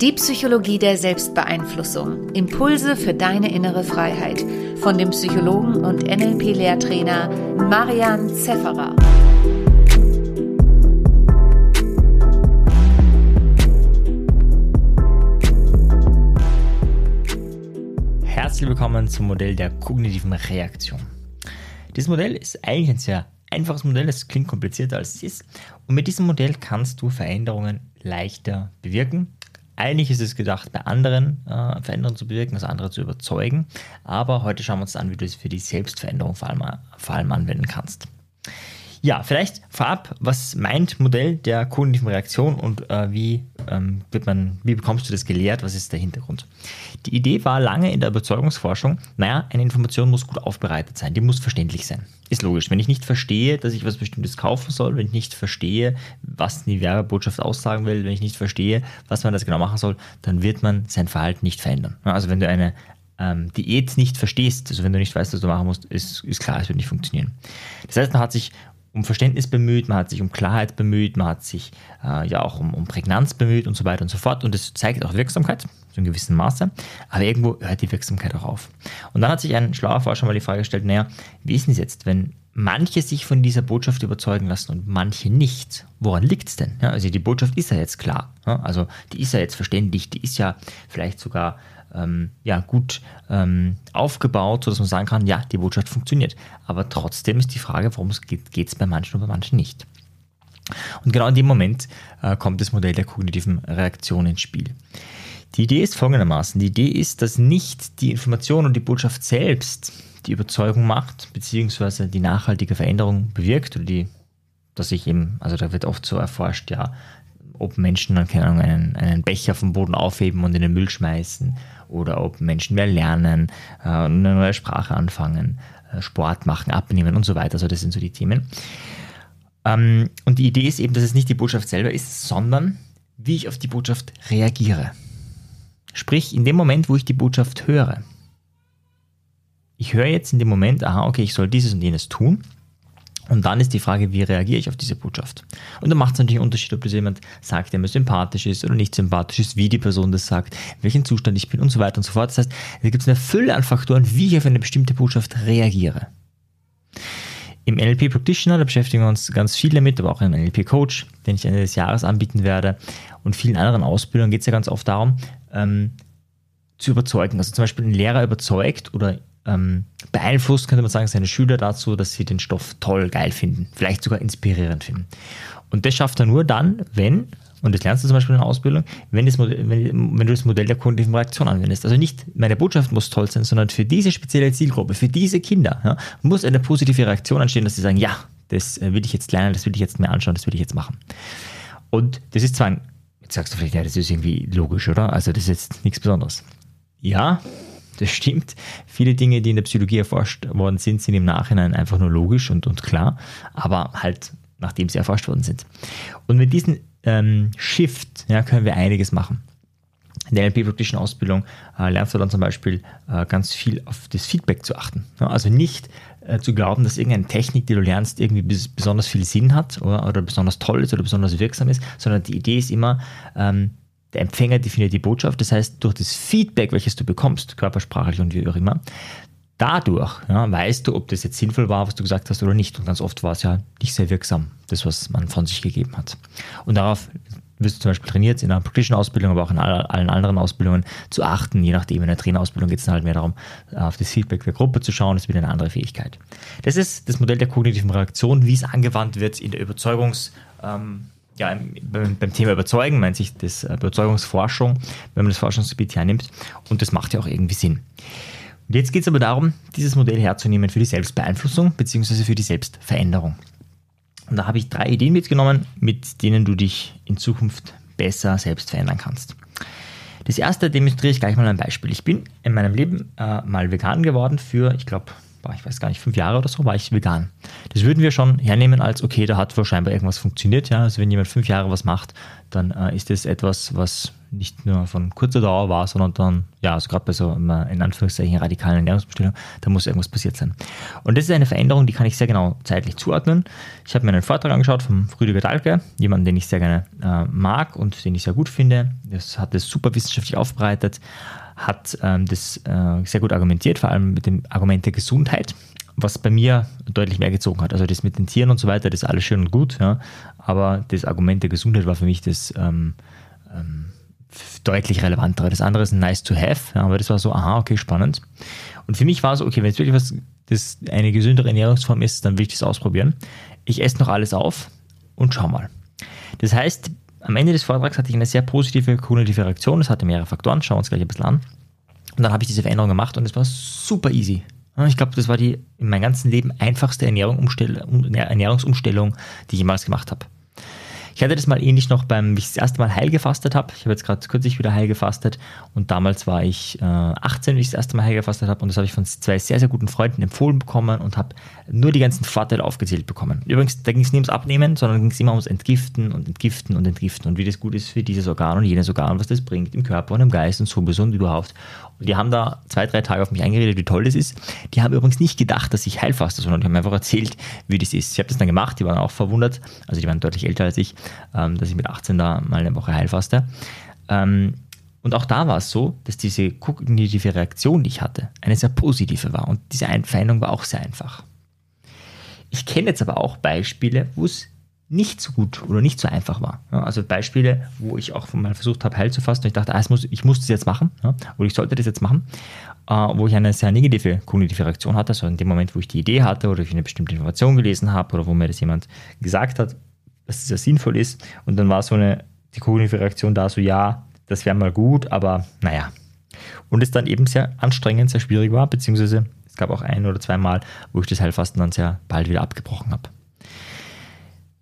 Die Psychologie der Selbstbeeinflussung. Impulse für deine innere Freiheit. Von dem Psychologen und NLP-Lehrtrainer Marian Zefferer. Herzlich willkommen zum Modell der kognitiven Reaktion. Dieses Modell ist eigentlich ein sehr einfaches Modell, es klingt komplizierter als es ist. Und mit diesem Modell kannst du Veränderungen leichter bewirken. Eigentlich ist es gedacht, bei anderen äh, Veränderungen zu bewirken, also andere zu überzeugen. Aber heute schauen wir uns an, wie du es für die Selbstveränderung vor allem, vor allem anwenden kannst. Ja, vielleicht vorab, was meint Modell der kognitiven Reaktion und äh, wie, ähm, wird man, wie bekommst du das gelehrt? Was ist der Hintergrund? Die Idee war lange in der Überzeugungsforschung, naja, eine Information muss gut aufbereitet sein, die muss verständlich sein. Ist logisch. Wenn ich nicht verstehe, dass ich was Bestimmtes kaufen soll, wenn ich nicht verstehe, was die Werbebotschaft aussagen will, wenn ich nicht verstehe, was man das genau machen soll, dann wird man sein Verhalten nicht verändern. Also wenn du eine ähm, Diät nicht verstehst, also wenn du nicht weißt, was du machen musst, ist, ist klar, es wird nicht funktionieren. Das heißt, man hat sich um Verständnis bemüht, man hat sich um Klarheit bemüht, man hat sich äh, ja auch um, um Prägnanz bemüht und so weiter und so fort. Und das zeigt auch Wirksamkeit, so in gewissem Maße. Aber irgendwo hört die Wirksamkeit auch auf. Und dann hat sich ein schlauer Forscher mal die Frage gestellt, naja, wie ist denn es jetzt, wenn manche sich von dieser Botschaft überzeugen lassen und manche nicht? Woran liegt es denn? Ja, also die Botschaft ist ja jetzt klar. Ja, also die ist ja jetzt verständlich, die ist ja vielleicht sogar ähm, ja, gut ähm, aufgebaut, sodass man sagen kann, ja, die Botschaft funktioniert. Aber trotzdem ist die Frage, warum es geht es bei manchen und bei manchen nicht. Und genau in dem Moment äh, kommt das Modell der kognitiven Reaktion ins Spiel. Die Idee ist folgendermaßen. Die Idee ist, dass nicht die Information und die Botschaft selbst die Überzeugung macht, beziehungsweise die nachhaltige Veränderung bewirkt oder die, dass sich eben, also da wird oft so erforscht, ja, ob Menschen dann, keine Ahnung, einen, einen Becher vom Boden aufheben und in den Müll schmeißen oder ob Menschen mehr lernen, äh, eine neue Sprache anfangen, äh, Sport machen, abnehmen und so weiter. Also das sind so die Themen. Ähm, und die Idee ist eben, dass es nicht die Botschaft selber ist, sondern wie ich auf die Botschaft reagiere. Sprich, in dem Moment, wo ich die Botschaft höre. Ich höre jetzt in dem Moment, aha, okay, ich soll dieses und jenes tun und dann ist die Frage, wie reagiere ich auf diese Botschaft? Und dann macht es natürlich einen Unterschied, ob das jemand sagt, der mir sympathisch ist oder nicht sympathisch ist, wie die Person das sagt, welchen Zustand ich bin und so weiter und so fort. Das heißt, da gibt es eine Fülle an Faktoren, wie ich auf eine bestimmte Botschaft reagiere. Im NLP Practitioner, da beschäftigen wir uns ganz viel damit, aber auch im NLP Coach, den ich Ende des Jahres anbieten werde, und vielen anderen Ausbildungen geht es ja ganz oft darum, ähm, zu überzeugen. Also zum Beispiel ein Lehrer überzeugt oder ähm, beeinflusst, könnte man sagen, seine Schüler dazu, dass sie den Stoff toll, geil finden, vielleicht sogar inspirierend finden. Und das schafft er nur dann, wenn, und das lernst du zum Beispiel in der Ausbildung, wenn, Modell, wenn, wenn du das Modell der kognitiven Reaktion anwendest. Also nicht meine Botschaft muss toll sein, sondern für diese spezielle Zielgruppe, für diese Kinder, ja, muss eine positive Reaktion entstehen, dass sie sagen, ja, das äh, will ich jetzt lernen, das will ich jetzt mir anschauen, das will ich jetzt machen. Und das ist zwar ein, jetzt sagst du vielleicht, ja, das ist irgendwie logisch, oder? Also das ist jetzt nichts Besonderes. Ja, das stimmt. Viele Dinge, die in der Psychologie erforscht worden sind, sind im Nachhinein einfach nur logisch und, und klar, aber halt nachdem sie erforscht worden sind. Und mit diesem ähm, Shift ja, können wir einiges machen. In der NLP-praktischen Ausbildung äh, lernst du dann zum Beispiel äh, ganz viel auf das Feedback zu achten. Ja, also nicht äh, zu glauben, dass irgendeine Technik, die du lernst, irgendwie bis, besonders viel Sinn hat oder, oder, besonders toll ist oder besonders wirksam ist, sondern die Idee ist immer, ähm, der Empfänger definiert die Botschaft, das heißt, durch das Feedback, welches du bekommst, körpersprachlich und wie auch immer, dadurch ja, weißt du, ob das jetzt sinnvoll war, was du gesagt hast oder nicht. Und ganz oft war es ja nicht sehr wirksam, das, was man von sich gegeben hat. Und darauf wirst du zum Beispiel trainiert, in einer praktischen Ausbildung, aber auch in allen anderen Ausbildungen zu achten. Je nachdem, in der Trainerausbildung geht es halt mehr darum, auf das Feedback der Gruppe zu schauen. Das ist wieder eine andere Fähigkeit. Das ist das Modell der kognitiven Reaktion, wie es angewandt wird in der Überzeugungs- ähm, ja, beim, Thema Überzeugen meint sich das äh, Überzeugungsforschung, wenn man das Forschungsgebiet hernimmt. Und das macht ja auch irgendwie Sinn. Und jetzt geht es aber darum, dieses Modell herzunehmen für die Selbstbeeinflussung bzw. für die Selbstveränderung. Und da habe ich drei Ideen mitgenommen, mit denen du dich in Zukunft besser selbst verändern kannst. Das erste demonstriere ich gleich mal ein Beispiel. Ich bin in meinem Leben äh, mal vegan geworden für, ich glaube, ich weiß gar nicht, fünf Jahre oder so war ich vegan. Das würden wir schon hernehmen als, okay, da hat wahrscheinlich irgendwas funktioniert. Ja? Also wenn jemand fünf Jahre was macht, dann äh, ist das etwas, was nicht nur von kurzer Dauer war, sondern dann, ja, also gerade bei so einer, in Anführungszeichen radikalen Ernährungsumstellung, da muss irgendwas passiert sein. Und das ist eine Veränderung, die kann ich sehr genau zeitlich zuordnen. Ich habe mir einen Vortrag angeschaut von Rüdiger Dahlke, jemanden, den ich sehr gerne äh, mag und den ich sehr gut finde. Das hat es super wissenschaftlich aufbereitet, hat ähm, das äh, sehr gut argumentiert, vor allem mit dem Argument der Gesundheit was bei mir deutlich mehr gezogen hat. Also das mit den Tieren und so weiter, das ist alles schön und gut, ja, aber das Argument der Gesundheit war für mich das ähm, ähm, deutlich relevantere. Das andere ist nice to have, ja, aber das war so, aha, okay, spannend. Und für mich war es so, okay, wenn es wirklich was, das eine gesündere Ernährungsform ist, dann will ich das ausprobieren. Ich esse noch alles auf und schau mal. Das heißt, am Ende des Vortrags hatte ich eine sehr positive kognitive Reaktion. Das hatte mehrere Faktoren, schauen wir uns gleich ein bisschen an. Und dann habe ich diese Veränderung gemacht und es war super easy. Ich glaube, das war die in meinem ganzen Leben einfachste Ernährungsumstellung, die ich jemals gemacht habe. Ich hatte das mal ähnlich noch beim, wie ich das erste Mal heil gefastet habe. Ich habe jetzt gerade kürzlich wieder heil gefastet und damals war ich äh, 18, wie ich das erste Mal heil gefastet habe und das habe ich von zwei sehr, sehr guten Freunden empfohlen bekommen und habe nur die ganzen Vorteile aufgezählt bekommen. Übrigens, da ging es nie ums Abnehmen, sondern ging es immer ums Entgiften und Entgiften und Entgiften und wie das gut ist für dieses Organ und jenes Organ, was das bringt im Körper und im Geist und sowieso und überhaupt. Die haben da zwei, drei Tage auf mich eingeredet, wie toll das ist. Die haben übrigens nicht gedacht, dass ich heilfaste, sondern die haben einfach erzählt, wie das ist. Ich habe das dann gemacht, die waren auch verwundert, also die waren deutlich älter als ich, ähm, dass ich mit 18 da mal eine Woche heilfaste. Ähm, und auch da war es so, dass diese kognitive Reaktion, die ich hatte, eine sehr positive war. Und diese Veränderung war auch sehr einfach. Ich kenne jetzt aber auch Beispiele, wo es nicht so gut oder nicht so einfach war. also Beispiele, wo ich auch mal versucht habe, heil zu fassen und ich dachte, ah, muss, ich muss das jetzt machen oder ich sollte das jetzt machen, äh, wo ich eine sehr negative kognitive Reaktion hatte, also in dem Moment, wo ich die Idee hatte oder ich eine bestimmte Information gelesen habe oder wo mir das jemand gesagt hat, dass es ja sinnvoll ist und dann war so eine die kognitive Reaktion da, so ja, das wäre mal gut, aber naja. Und es dann eben sehr anstrengend, sehr schwierig war, beziehungsweise es gab auch ein oder zwei Mal, wo ich das Heilfasten dann sehr bald wieder abgebrochen habe.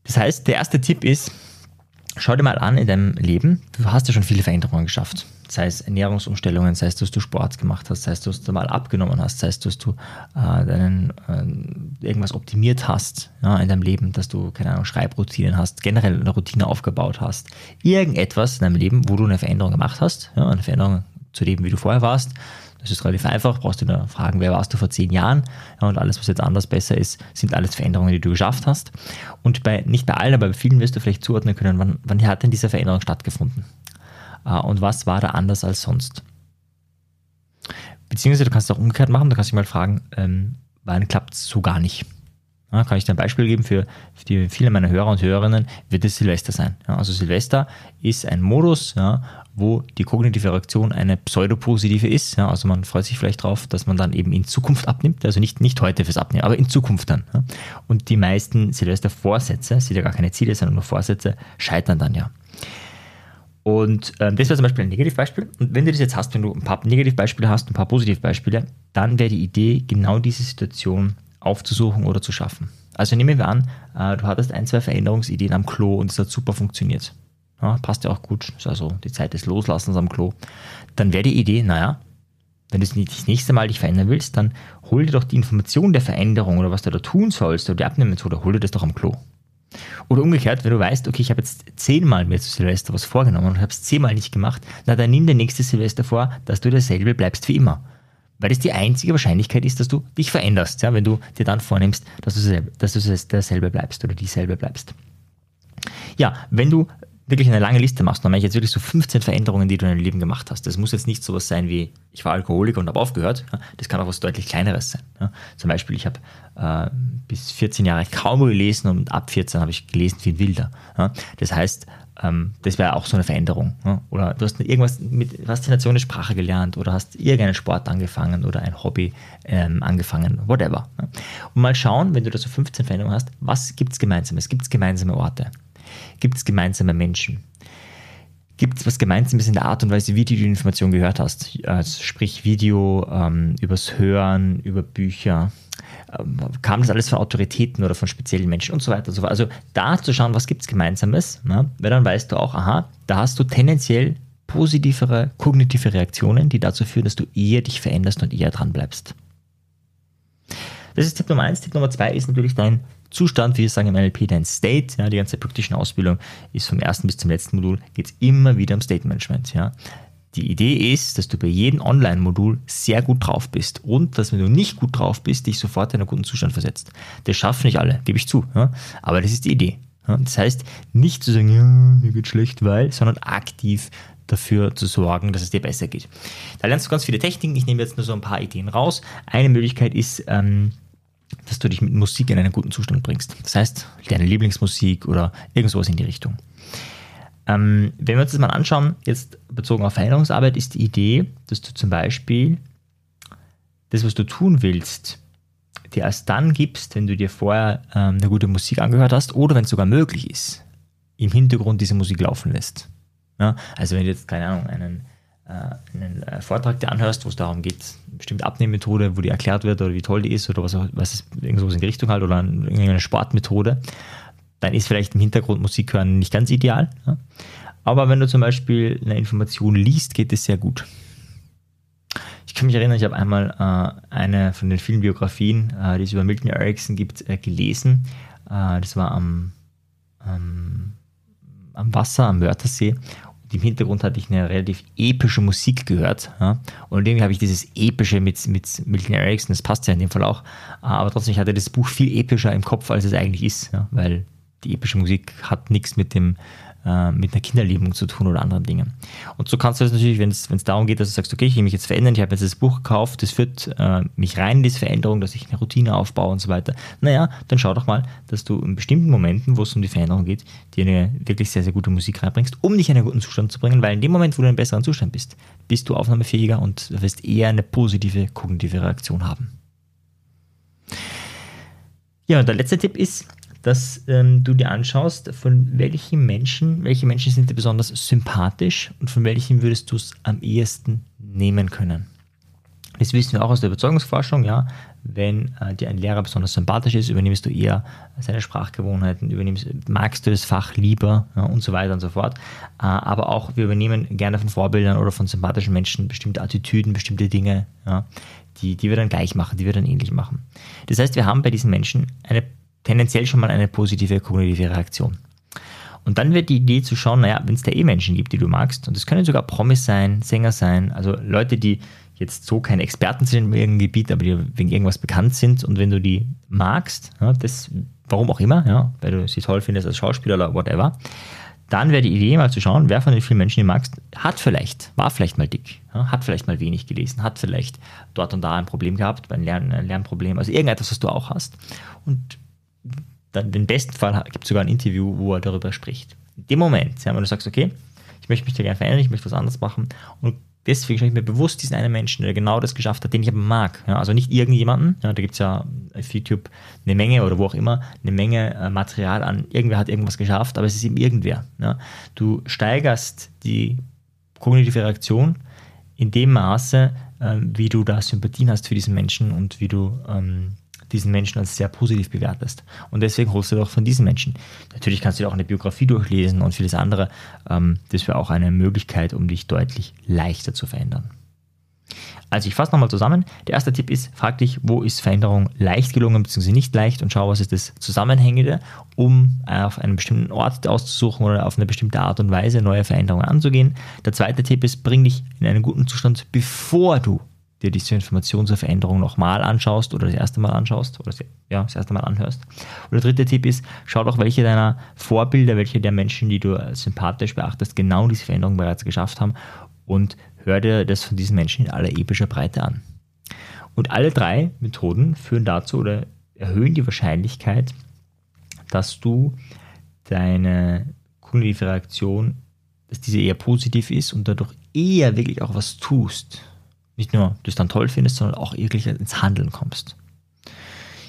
Das heißt, der erste Tipp ist, schau dir mal an in deinem Leben, du hast ja schon viele Veränderungen geschafft. Sei es Ernährungsumstellungen, sei es, dass du Sport gemacht hast, sei es, dass du mal abgenommen hast, sei es, dass du äh, deinen, äh, irgendwas optimiert hast ja, in deinem Leben, dass du, keine Ahnung, Schreibroutinen hast, generell eine Routine aufgebaut hast. Irgendetwas in deinem Leben, wo du eine Veränderung gemacht hast, ja, eine Veränderung zu leben, wie du vorher warst, das ist relativ einfach, brauchst du nur fragen, wer warst du vor zehn Jahren? Ja, und alles, was jetzt anders besser ist, sind alles Veränderungen, die du geschafft hast. Und bei, nicht bei allen, aber bei vielen wirst du vielleicht zuordnen können, wann, wann hat denn diese Veränderung stattgefunden? Äh, und was war da anders als sonst? Beziehungsweise du kannst es auch umgekehrt machen, du kannst dich mal fragen, ähm, wann klappt es so gar nicht? Ja, kann ich dir ein Beispiel geben für, für die, viele meiner Hörer und Hörerinnen, wird es Silvester sein. Ja, also Silvester ist ein Modus, ja, wo die kognitive Reaktion eine pseudopositive ist. Ja, also man freut sich vielleicht darauf, dass man dann eben in Zukunft abnimmt, also nicht, nicht heute fürs Abnehmen, aber in Zukunft dann. Ja. Und die meisten Silvester-Vorsätze, sind ja gar keine Ziele, sondern nur Vorsätze, scheitern dann ja. Und ähm, das wäre zum Beispiel ein Negativbeispiel. Und wenn du das jetzt hast, wenn du ein paar Negativbeispiele hast, ein paar Positivbeispiele, dann wäre die Idee, genau diese Situation aufzusuchen oder zu schaffen. Also nehmen wir an, äh, du hattest ein, zwei Veränderungsideen am Klo und es hat super funktioniert. Ja, passt ja auch gut, ist also die Zeit des Loslassens am Klo. Dann wäre die Idee, naja, wenn du das nächste Mal dich verändern willst, dann hol dir doch die Information der Veränderung oder was du da tun sollst oder die Abnehmmethode, hol dir das doch am Klo. Oder umgekehrt, wenn du weißt, okay, ich habe jetzt zehnmal mir zu Silvester was vorgenommen und habe es zehnmal nicht gemacht, na dann nimm dir nächste Silvester vor, dass du derselbe bleibst wie immer weil das die einzige Wahrscheinlichkeit ist, dass du dich veränderst, ja, wenn du dir dann vornimmst, dass du, selber, dass du derselbe bleibst oder dieselbe bleibst. Ja, wenn du wirklich eine lange Liste machst, dann meine ich jetzt wirklich so 15 Veränderungen, die du in deinem Leben gemacht hast. Das muss jetzt nicht sowas sein wie, ich war Alkoholiker und habe aufgehört. Das kann auch was deutlich Kleineres sein. Zum Beispiel, ich habe äh, bis 14 Jahre kaum gelesen und ab 14 habe ich gelesen wie ein Wilder. Das heißt, ähm, das wäre auch so eine Veränderung. Oder du hast irgendwas mit Faszination der Sprache gelernt oder hast irgendeinen Sport angefangen oder ein Hobby ähm, angefangen, whatever. Und mal schauen, wenn du da so 15 Veränderungen hast, was gibt es Gemeinsames? Gibt es gemeinsame Orte? Gibt es gemeinsame Menschen? Gibt es was Gemeinsames in der Art und Weise, wie du die Information gehört hast? Also sprich Video, ähm, übers Hören, über Bücher. Ähm, kam das alles von Autoritäten oder von speziellen Menschen und so weiter und so fort. Also da zu schauen, was gibt es Gemeinsames, ne? weil dann weißt du auch, aha, da hast du tendenziell positivere kognitive Reaktionen, die dazu führen, dass du eher dich veränderst und eher dran bleibst. Das ist Tipp Nummer eins. Tipp Nummer zwei ist natürlich dein Zustand, wie wir sagen im NLP, dein State. Ja, die ganze praktischen Ausbildung ist vom ersten bis zum letzten Modul, geht es immer wieder um State Management. Ja. Die Idee ist, dass du bei jedem Online-Modul sehr gut drauf bist und dass, wenn du nicht gut drauf bist, dich sofort in einen guten Zustand versetzt. Das schaffen nicht alle, gebe ich zu. Ja? Aber das ist die Idee. Ja? Das heißt, nicht zu sagen, ja, mir geht schlecht, weil, sondern aktiv dafür zu sorgen, dass es dir besser geht. Da lernst du ganz viele Techniken. Ich nehme jetzt nur so ein paar Ideen raus. Eine Möglichkeit ist, ähm, dass du dich mit Musik in einen guten Zustand bringst. Das heißt, deine Lieblingsmusik oder irgendwas in die Richtung. Ähm, wenn wir uns das mal anschauen, jetzt bezogen auf Veränderungsarbeit, ist die Idee, dass du zum Beispiel das, was du tun willst, dir erst dann gibst, wenn du dir vorher ähm, eine gute Musik angehört hast oder wenn es sogar möglich ist, im Hintergrund diese Musik laufen lässt. Ja? Also wenn du jetzt, keine Ahnung, einen, äh, einen äh, Vortrag dir anhörst, wo es darum geht, eine bestimmte Abnehmmethode, wo dir erklärt wird oder wie toll die ist oder was, was ist, irgendwas in die Richtung halt oder irgendeine Sportmethode, dann ist vielleicht im Hintergrund Musik hören nicht ganz ideal. Ja? Aber wenn du zum Beispiel eine Information liest, geht es sehr gut. Ich kann mich erinnern, ich habe einmal äh, eine von den vielen Biografien, äh, die es über Milton Erickson gibt, äh, gelesen. Äh, das war am, am, am, Wasser, am Wörthersee. Im Hintergrund hatte ich eine relativ epische Musik gehört. Ja? Und irgendwie habe ich dieses Epische mit, mit Milton Erickson, das passt ja in dem Fall auch. Äh, aber trotzdem, ich hatte das Buch viel epischer im Kopf, als es eigentlich ist. Ja? Weil die epische Musik hat nichts mit dem äh, mit einer Kinderlebung zu tun oder anderen Dingen. Und so kannst du das natürlich, wenn es darum geht, dass du sagst, okay, ich will mich jetzt verändern, ich habe jetzt das Buch gekauft, das führt äh, mich rein in diese Veränderung, dass ich eine Routine aufbaue und so weiter. Naja, dann schau doch mal, dass du in bestimmten Momenten, wo es um die Veränderung geht, dir eine wirklich sehr, sehr gute Musik reinbringst, um dich in einen guten Zustand zu bringen, weil in dem Moment, wo du in einem besseren Zustand bist, bist du aufnahmefähiger und wirst eher eine positive kognitive Reaktion haben. Ja, und der letzte Tipp ist, dass ähm, du dir anschaust, von welchen Menschen, welche Menschen sind dir besonders sympathisch und von welchen würdest du es am ehesten nehmen können. Das wissen wir auch aus der Überzeugungsforschung, ja. Wenn äh, dir ein Lehrer besonders sympathisch ist, übernimmst du eher seine Sprachgewohnheiten, übernimmst, magst du das Fach lieber ja, und so weiter und so fort. Äh, aber auch wir übernehmen gerne von Vorbildern oder von sympathischen Menschen bestimmte Attitüden, bestimmte Dinge, ja, die, die wir dann gleich machen, die wir dann ähnlich machen. Das heißt, wir haben bei diesen Menschen eine tendenziell schon mal eine positive kognitive Reaktion. Und dann wird die Idee zu schauen, naja, wenn es da eh Menschen gibt, die du magst, und es können sogar Promis sein, Sänger sein, also Leute, die jetzt so keine Experten sind in irgendeinem Gebiet, aber die wegen irgendwas bekannt sind, und wenn du die magst, ja, das, warum auch immer, ja, weil du sie toll findest als Schauspieler oder whatever, dann wäre die Idee mal zu schauen, wer von den vielen Menschen, die du magst, hat vielleicht, war vielleicht mal dick, ja, hat vielleicht mal wenig gelesen, hat vielleicht dort und da ein Problem gehabt, ein, Lern, ein Lernproblem, also irgendetwas, was du auch hast. Und dann den besten Fall gibt es sogar ein Interview, wo er darüber spricht. In dem Moment, ja, wenn du sagst, okay, ich möchte mich da gerne verändern, ich möchte was anderes machen und deswegen schaue ich mir bewusst diesen einen Menschen, der genau das geschafft hat, den ich aber mag. Ja, also nicht irgendjemanden, ja, da gibt es ja auf YouTube eine Menge oder wo auch immer, eine Menge äh, Material an, irgendwer hat irgendwas geschafft, aber es ist eben irgendwer. Ja. Du steigerst die kognitive Reaktion in dem Maße, äh, wie du da Sympathien hast für diesen Menschen und wie du ähm, diesen Menschen als sehr positiv bewertest. Und deswegen holst du doch von diesen Menschen. Natürlich kannst du dir auch eine Biografie durchlesen und vieles andere. Ähm, das wäre auch eine Möglichkeit, um dich deutlich leichter zu verändern. Also ich fasse nochmal zusammen. Der erste Tipp ist, frag dich, wo ist Veränderung leicht gelungen bzw. nicht leicht und schau, was ist das Zusammenhängende, um auf einen bestimmten Ort auszusuchen oder auf eine bestimmte Art und Weise neue Veränderungen anzugehen. Der zweite Tipp ist, bring dich in einen guten Zustand, bevor du dir diese Information zur Veränderung nochmal anschaust oder das erste Mal anschaust oder ja, das erste Mal anhörst. Und der dritte Tipp ist, schau doch, welche deiner Vorbilder, welche der Menschen, die du sympathisch beachtest, genau diese Veränderung bereits geschafft haben und hör dir das von diesen Menschen in aller epischer Breite an. Und alle drei Methoden führen dazu oder erhöhen die Wahrscheinlichkeit, dass du deine kognitive Reaktion, dass diese eher positiv ist und dadurch eher wirklich auch was tust nicht nur das dann toll findest, sondern auch wirklich ins Handeln kommst.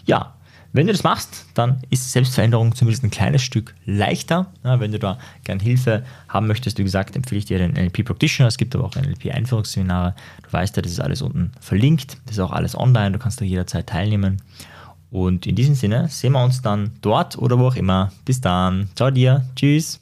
Ja, wenn du das machst, dann ist Selbstveränderung zumindest ein kleines Stück leichter. Ja, wenn du da gern Hilfe haben möchtest, wie gesagt, empfehle ich dir den NLP Practitioner. Es gibt aber auch NLP Einführungsseminare. Du weißt ja, das ist alles unten verlinkt. Das ist auch alles online. Du kannst da jederzeit teilnehmen. Und in diesem Sinne sehen wir uns dann dort oder wo auch immer. Bis dann. Ciao dir. Tschüss.